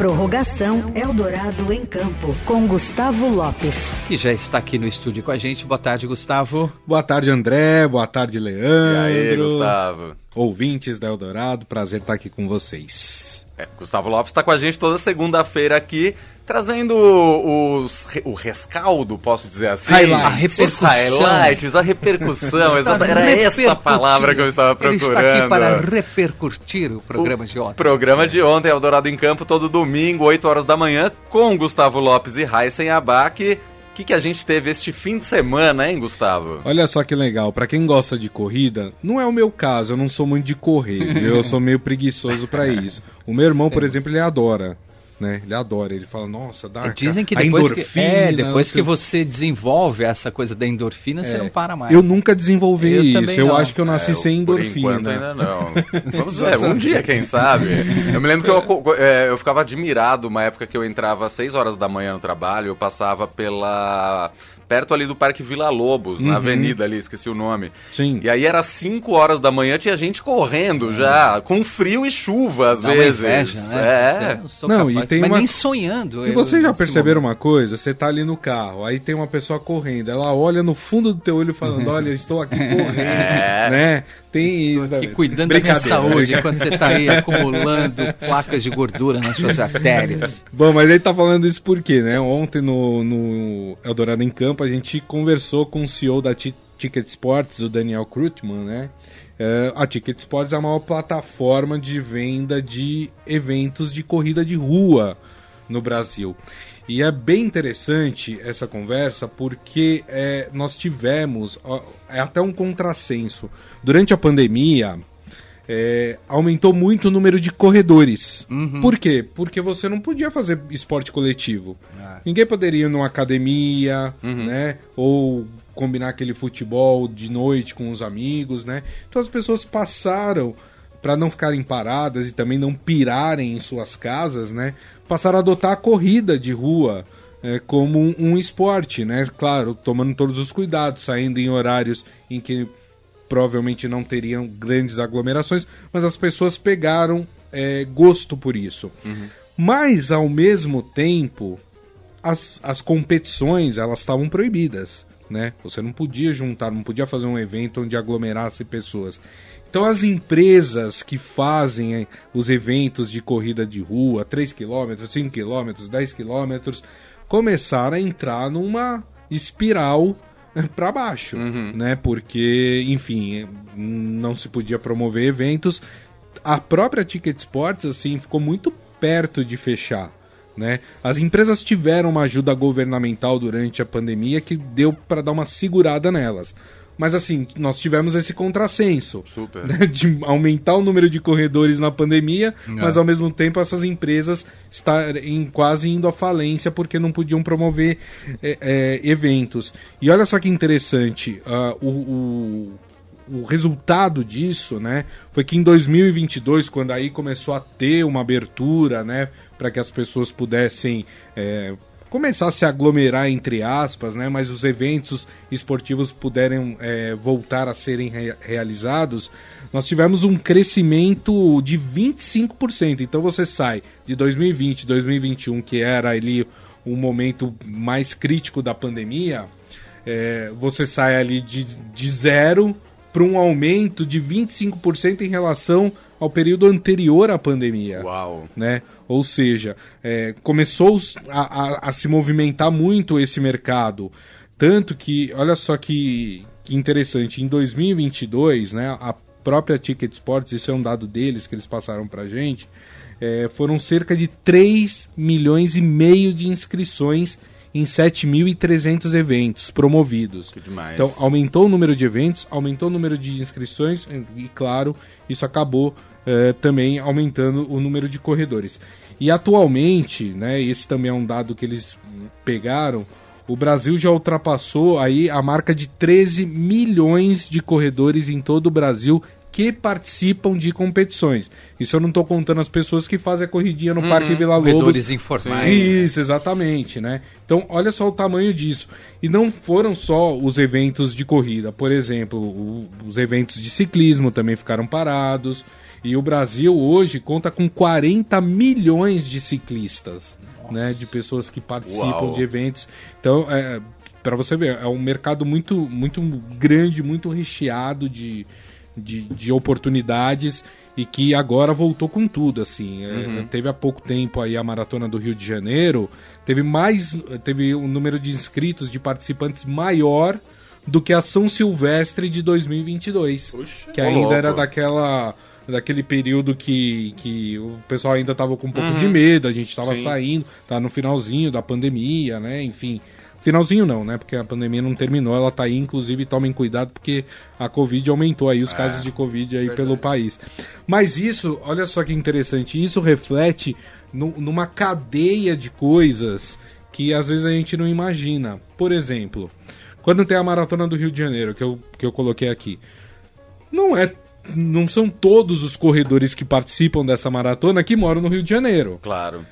Prorrogação Eldorado em Campo, com Gustavo Lopes. E já está aqui no estúdio com a gente. Boa tarde, Gustavo. Boa tarde, André. Boa tarde, Leandro. E aí, Gustavo? Ouvintes da Eldorado, prazer estar aqui com vocês. É, Gustavo Lopes está com a gente toda segunda-feira aqui, trazendo os, o rescaldo, posso dizer assim? A repercussão. Os highlights, a repercussão. era essa palavra que eu estava procurando. Ele está aqui para repercutir o programa o de ontem. programa de ontem, Eldorado em Campo, todo domingo, 8 horas da manhã, com Gustavo Lopes e Raíssen Abac. Que, que a gente teve este fim de semana, hein, Gustavo? Olha só que legal, para quem gosta de corrida, não é o meu caso, eu não sou muito de correr, eu sou meio preguiçoso para isso. O meu irmão, por exemplo, ele adora né? Ele adora, ele fala, nossa, dá Dizem que depois, que, é, depois que você desenvolve essa coisa da endorfina, é, você não para mais. Eu nunca desenvolvi eu isso, eu acho que eu nasci é, sem endorfina. Por enquanto ainda não. Vamos ver, um dia, quem sabe. Eu me lembro que eu, é, eu ficava admirado uma época que eu entrava às 6 horas da manhã no trabalho, eu passava pela perto ali do Parque Vila Lobos, uhum. na avenida ali, esqueci o nome. Sim. E aí era 5 horas da manhã, tinha gente correndo já, com frio e chuva às Dá vezes. Inveja, né? É. Não, capaz, e tem mas uma... nem sonhando. E vocês já perceberam uma coisa? Você tá ali no carro, aí tem uma pessoa correndo, ela olha no fundo do teu olho falando, olha, estou aqui correndo, é. né? Tem isso. E cuidando da minha saúde enquanto você tá aí acumulando placas de gordura nas suas artérias. Bom, mas ele tá falando isso por quê, né? Ontem no, no Eldorado em Campo a gente conversou com o CEO da Ticket Sports, o Daniel Krutman, né? Uh, a Ticket Sports é a maior plataforma de venda de eventos de corrida de rua no Brasil. E é bem interessante essa conversa porque é, nós tivemos ó, é até um contrassenso. Durante a pandemia, é, aumentou muito o número de corredores. Uhum. Por quê? Porque você não podia fazer esporte coletivo. Ah. Ninguém poderia ir numa academia, uhum. né? Ou combinar aquele futebol de noite com os amigos, né? Então as pessoas passaram para não ficarem paradas e também não pirarem em suas casas, né? Passaram a adotar a corrida de rua é, como um, um, esporte, né? Claro, tomando todos os cuidados, saindo em horários em que provavelmente não teriam grandes aglomerações, mas as pessoas pegaram é, gosto por isso. Uhum. Mas, ao mesmo tempo, as, as competições elas estavam proibidas. Né? Você não podia juntar, não podia fazer um evento onde aglomerasse pessoas. Então as empresas que fazem é, os eventos de corrida de rua, 3 km, 5 km, 10 km, começaram a entrar numa espiral para baixo, uhum. né? Porque, enfim, não se podia promover eventos. A própria Ticket Sports, assim, ficou muito perto de fechar. Né? As empresas tiveram uma ajuda governamental durante a pandemia que deu para dar uma segurada nelas. Mas assim, nós tivemos esse contrassenso né, de aumentar o número de corredores na pandemia, é. mas ao mesmo tempo essas empresas estarem quase indo à falência porque não podiam promover é, é, eventos. E olha só que interessante, uh, o, o o resultado disso, né, foi que em 2022, quando aí começou a ter uma abertura, né, para que as pessoas pudessem é, começar a se aglomerar entre aspas, né? Mas os eventos esportivos puderem é, voltar a serem re realizados, nós tivemos um crescimento de 25%. Então você sai de 2020, 2021, que era ali o momento mais crítico da pandemia, é, você sai ali de, de zero para um aumento de 25% em relação ao período anterior à pandemia. Uau! Né? Ou seja, é, começou a, a, a, se movimentar muito esse mercado. Tanto que, olha só que, que interessante, em 2022, né, a própria Ticket Sports, isso é um dado deles que eles passaram para gente, é, foram cerca de 3 milhões e meio de inscrições em 7.300 eventos promovidos. Que demais. Então, aumentou o número de eventos, aumentou o número de inscrições e, claro, isso acabou uh, também aumentando o número de corredores. E atualmente, né, esse também é um dado que eles pegaram, o Brasil já ultrapassou aí a marca de 13 milhões de corredores em todo o Brasil que participam de competições. Isso eu não estou contando as pessoas que fazem a corridinha no uhum, Parque Vila Lobos. Corredores informais. Isso, exatamente, né? Então, olha só o tamanho disso. E não foram só os eventos de corrida. Por exemplo, o, os eventos de ciclismo também ficaram parados. E o Brasil hoje conta com 40 milhões de ciclistas, né? De pessoas que participam Uau. de eventos. Então, é, para você ver, é um mercado muito, muito grande, muito recheado de, de, de oportunidades e que agora voltou com tudo, assim. É, teve há pouco tempo aí a Maratona do Rio de Janeiro, teve mais, teve um número de inscritos, de participantes maior do que a São Silvestre de 2022, que Ô, ainda louco. era daquela daquele período que, que o pessoal ainda tava com um pouco de medo, a gente tava Sim. saindo, tá no finalzinho da pandemia, né? Enfim, finalzinho não, né? Porque a pandemia não terminou, ela tá aí, inclusive tomem cuidado porque a Covid aumentou aí os casos de Covid aí pelo país. Mas isso, olha só que interessante, isso reflete nu- numa cadeia de coisas que às vezes a gente não imagina. Por exemplo, quando tem a maratona do Rio de Janeiro, que eu, que eu coloquei aqui, não é. Não são todos os corredores que participam dessa maratona que moram no Rio de Janeiro. Claro.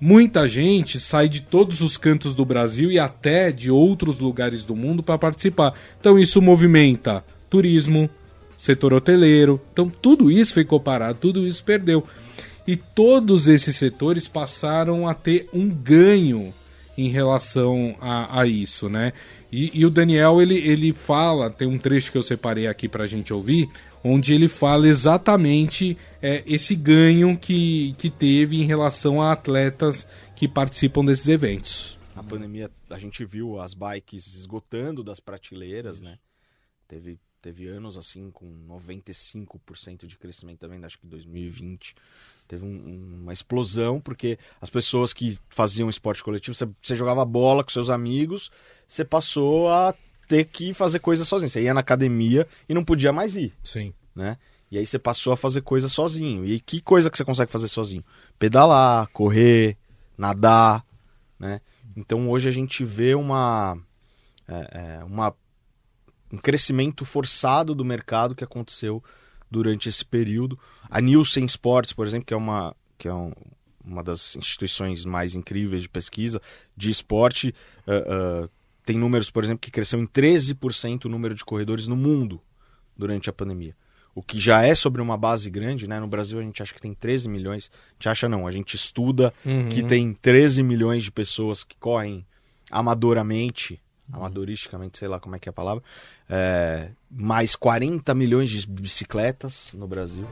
Muita gente sai de todos os cantos do Brasil e até de outros lugares do mundo para participar. Então isso movimenta turismo, setor hoteleiro. Então tudo isso ficou parado, tudo isso perdeu. E todos esses setores passaram a ter um ganho em relação a, a isso, né? E, e o Daniel, ele, ele fala, tem um trecho que eu separei aqui pra gente ouvir, onde ele fala exatamente é, esse ganho que, que teve em relação a atletas que participam desses eventos. Na pandemia, a gente viu as bikes esgotando das prateleiras, né? Teve, teve anos assim com 95% de crescimento também, acho que 2020. Teve um- uma explosão, porque as pessoas que faziam esporte coletivo, você, você jogava bola com seus amigos, você passou a ter que fazer coisas sozinho. Você ia na academia e não podia mais ir Sim. né? E aí você passou a fazer coisa sozinho. E que coisa que você consegue fazer sozinho? Pedalar, correr, nadar, né? Então hoje a gente vê uma, é, é, uma um crescimento forçado do mercado que aconteceu durante esse período. A Nielsen Sports, por exemplo, que é uma que é um- uma das instituições mais incríveis de pesquisa de esporte, eh, eh, tem números, por exemplo, que cresceu em 13% o número de corredores no mundo durante a pandemia. O que já é sobre uma base grande, né? No Brasil a gente acha que tem 13 milhões. A gente acha não, a gente estuda que tem 13 milhões de pessoas que correm amadoramente, amadoristicamente, sei lá como é que é a palavra, é, mais 40 milhões de bicicletas no Brasil.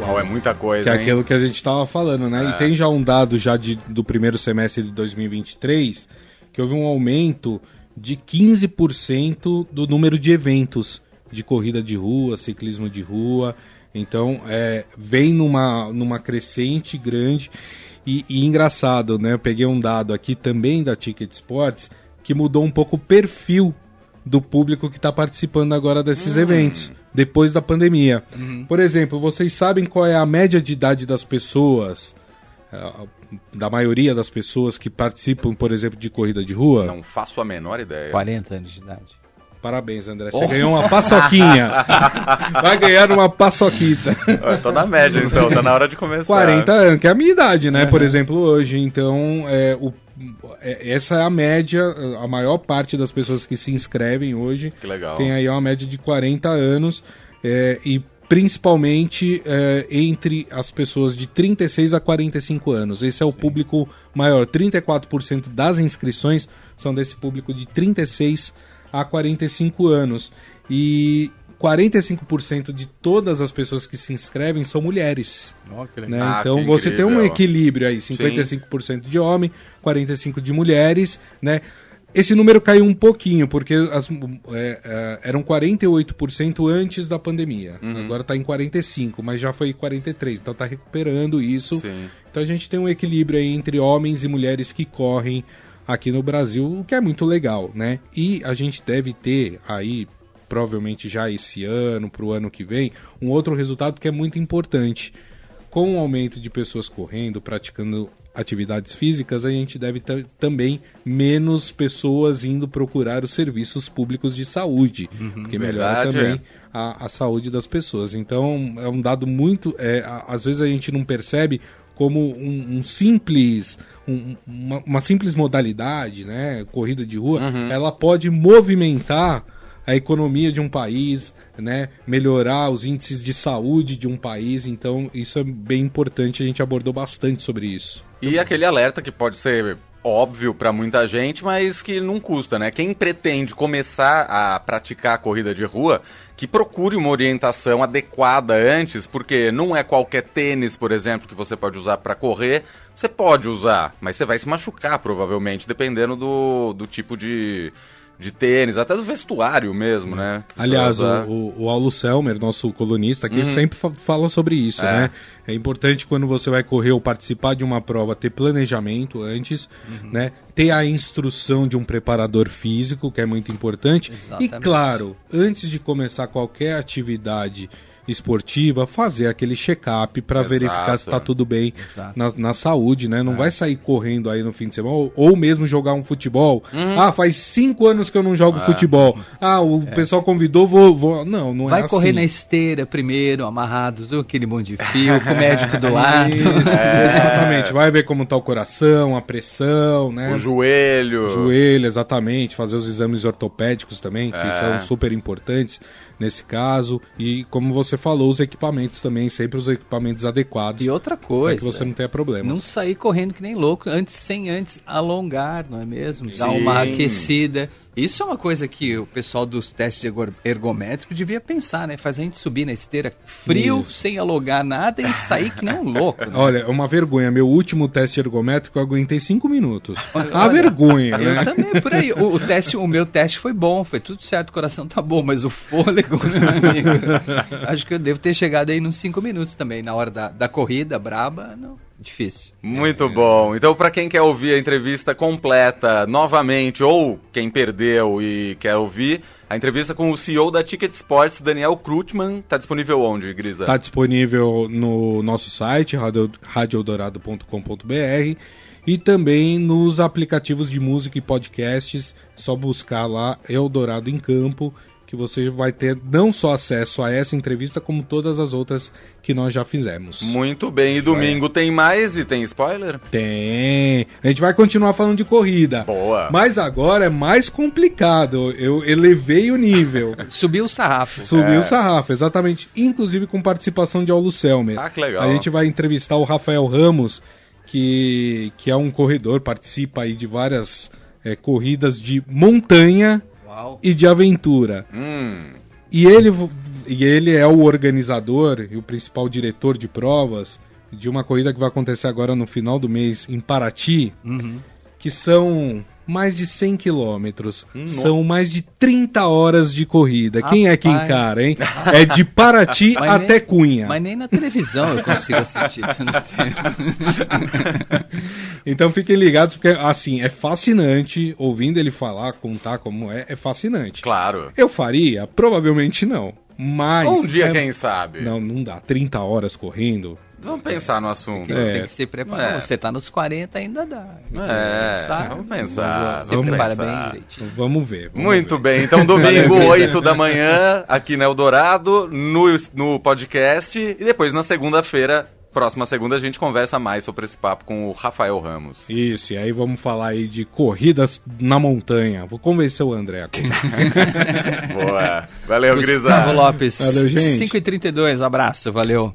Uau, é muita coisa, Que é hein? aquilo que a gente estava falando, né? E tem já um dado já de, do primeiro semestre de 2023 que houve um aumento de 15% do número de eventos de corrida de rua, ciclismo de rua. Então, é, vem numa, numa crescente grande. E, e engraçado, né? Eu peguei um dado aqui também da Ticket Sports que mudou um pouco o perfil do público que está participando agora desses eventos, depois da pandemia. Por exemplo, vocês sabem qual é a média de idade das pessoas, da maioria das pessoas que participam, por exemplo, de corrida de rua? Não faço a menor ideia. 40 anos de idade. Parabéns, André. Você ganhou uma paçoquinha. Vai ganhar uma paçoquita. Eu tô na média, então, tá na hora de começar. 40 anos, que é a minha idade, né? Por exemplo, hoje. Então, é, o, é- essa é a média, a maior parte das pessoas que se inscrevem hoje Que legal. tem aí uma média de 40 anos é, e principalmente é, entre as pessoas de 36 a 45 anos. Esse é o público maior. 34% das inscrições são desse público de 36 a 45 anos. E 45% de todas as pessoas que se inscrevem são mulheres. Que né? Ah, então você tem um incrível. equilíbrio aí, 55% de homem, 45% de mulheres, né? Esse número caiu um pouquinho, porque as, é, é, eram 48% antes da pandemia. Uhum. Agora está em 45%, mas já foi 43%. Então está recuperando isso. Sim. Então a gente tem um equilíbrio aí entre homens e mulheres que correm aqui no Brasil, o que é muito legal, né? E a gente deve ter aí, provavelmente já esse ano, para o ano que vem, um outro resultado que é muito importante. Com o aumento de pessoas correndo, praticando atividades físicas, a gente deve ter também menos pessoas indo procurar os serviços públicos de saúde, porque melhora também é. a, a saúde das pessoas. Então é um dado muito. é, às vezes a gente não percebe como um, um simples. um- uma, uma simples modalidade, né? Corrida de rua, ela pode movimentar a economia de um país, né? Melhorar os índices de saúde de um país. Então, isso é bem importante. A gente abordou bastante sobre isso. E aquele alerta que pode ser óbvio para muita gente, mas que não custa, né? Quem pretende começar a praticar a corrida de rua, que procure uma orientação adequada antes, porque não é qualquer tênis, por exemplo, que você pode usar para correr. Você pode usar, mas você vai se machucar provavelmente, dependendo do, do tipo de, de tênis, até do vestuário mesmo, né? que Aliás, o, o, o Aulo Selmer, nosso colunista aqui, Uhum. sempre fa- fala sobre isso, É. né? É importante quando você vai correr ou participar de uma prova ter planejamento antes, Uhum. né? Ter a instrução de um preparador físico, que é muito importante. Exatamente. E claro, antes de começar qualquer atividade esportiva, fazer aquele check-up para verificar se está tudo bem na, na saúde, né? Não É. vai sair correndo aí no fim de semana, ou, ou mesmo jogar um futebol. Uhum. Ah, faz cinco anos que eu não jogo futebol. Ah, o pessoal convidou, vou, vou. Não, não É. Vai é correr assim. na esteira primeiro, amarrado, do aquele monte de fio, com o médico do lado. Isso, Exatamente. Vai ver como tá o coração, a pressão, né? O joelho. Joelho, exatamente. Fazer os exames ortopédicos também, que É. são super importantes nesse caso. E como você falou, os equipamentos também, sempre os equipamentos adequados. E outra Para coisa, que você não tenha problemas. não sair correndo que nem louco, antes sem antes alongar, não é mesmo? Dar Sim. uma aquecida. Isso é uma coisa que o pessoal dos testes ergo- ergométricos devia pensar, né? Fazer a gente subir na esteira frio, Isso. sem alongar nada e sair que nem um louco. né? Olha, é uma vergonha. Meu último teste ergométrico eu aguentei cinco minutos. Olha, A vergonha, Eu né? também, por aí. O, o teste, o meu teste foi bom, foi tudo certo, o coração tá bom, mas o fôlego, meu amigo, acho que eu devo ter chegado aí nos cinco minutos também, na hora da, da corrida braba, não, difícil. Muito bom. Então, para quem quer ouvir a entrevista completa novamente, ou quem perdeu e quer ouvir, a entrevista com o CEO da Ticket Sports, Daniel Krutman, tá disponível onde, Grisa? Está disponível no nosso site, radio- radioeldorado.com.br e também nos aplicativos de música e podcasts. É só buscar lá Eldorado em Campo, que você vai ter não só acesso a essa entrevista, como todas as outras que nós já fizemos. Muito bem. E domingo tem mais e tem spoiler? Tem. A gente vai continuar falando de corrida. Boa. Mas agora é mais complicado. Eu elevei o nível. Subiu o sarrafo. Subiu É. o sarrafo, exatamente. Inclusive com participação de Aulo Selmer. Ah, que legal. A gente vai entrevistar o Rafael Ramos, que, que é um corredor, participa aí de várias é, corridas de montanha Uau. e de aventura. Hum, E ele, e ele é o organizador e o principal diretor de provas de uma corrida que vai acontecer agora no final do mês em Paraty, Uhum. que são mais de 100 quilômetros. Hum, São mais de 30 horas de corrida. Quem é que encara, hein? É de Paraty Mas até nem- Cunha. Mas nem na televisão eu consigo assistir tanto tempo. Então fiquem ligados, porque assim, é fascinante. Ouvindo ele falar, contar como é, é fascinante. claro. Eu faria? Provavelmente não. Mas. Um dia, é- quem sabe? Não, não dá. 30 horas correndo. Vamos pensar no assunto. É. Tem que se preparar. É. Você tá nos 40 ainda dá. É, Sabe? vamos pensar, Se vamos prepara pensar. bem direitinho. Vamos ver. vamos Muito ver. bem, então domingo, 8 da manhã, aqui na Eldorado, no, no podcast. E depois na segunda-feira, próxima segunda, a gente conversa mais sobre esse papo com o Rafael Ramos. Isso, e aí vamos falar aí de corridas na montanha. Vou convencer o André. Boa. Valeu. Gustavo Lopes. Valeu, gente. 5h32, abraço, valeu.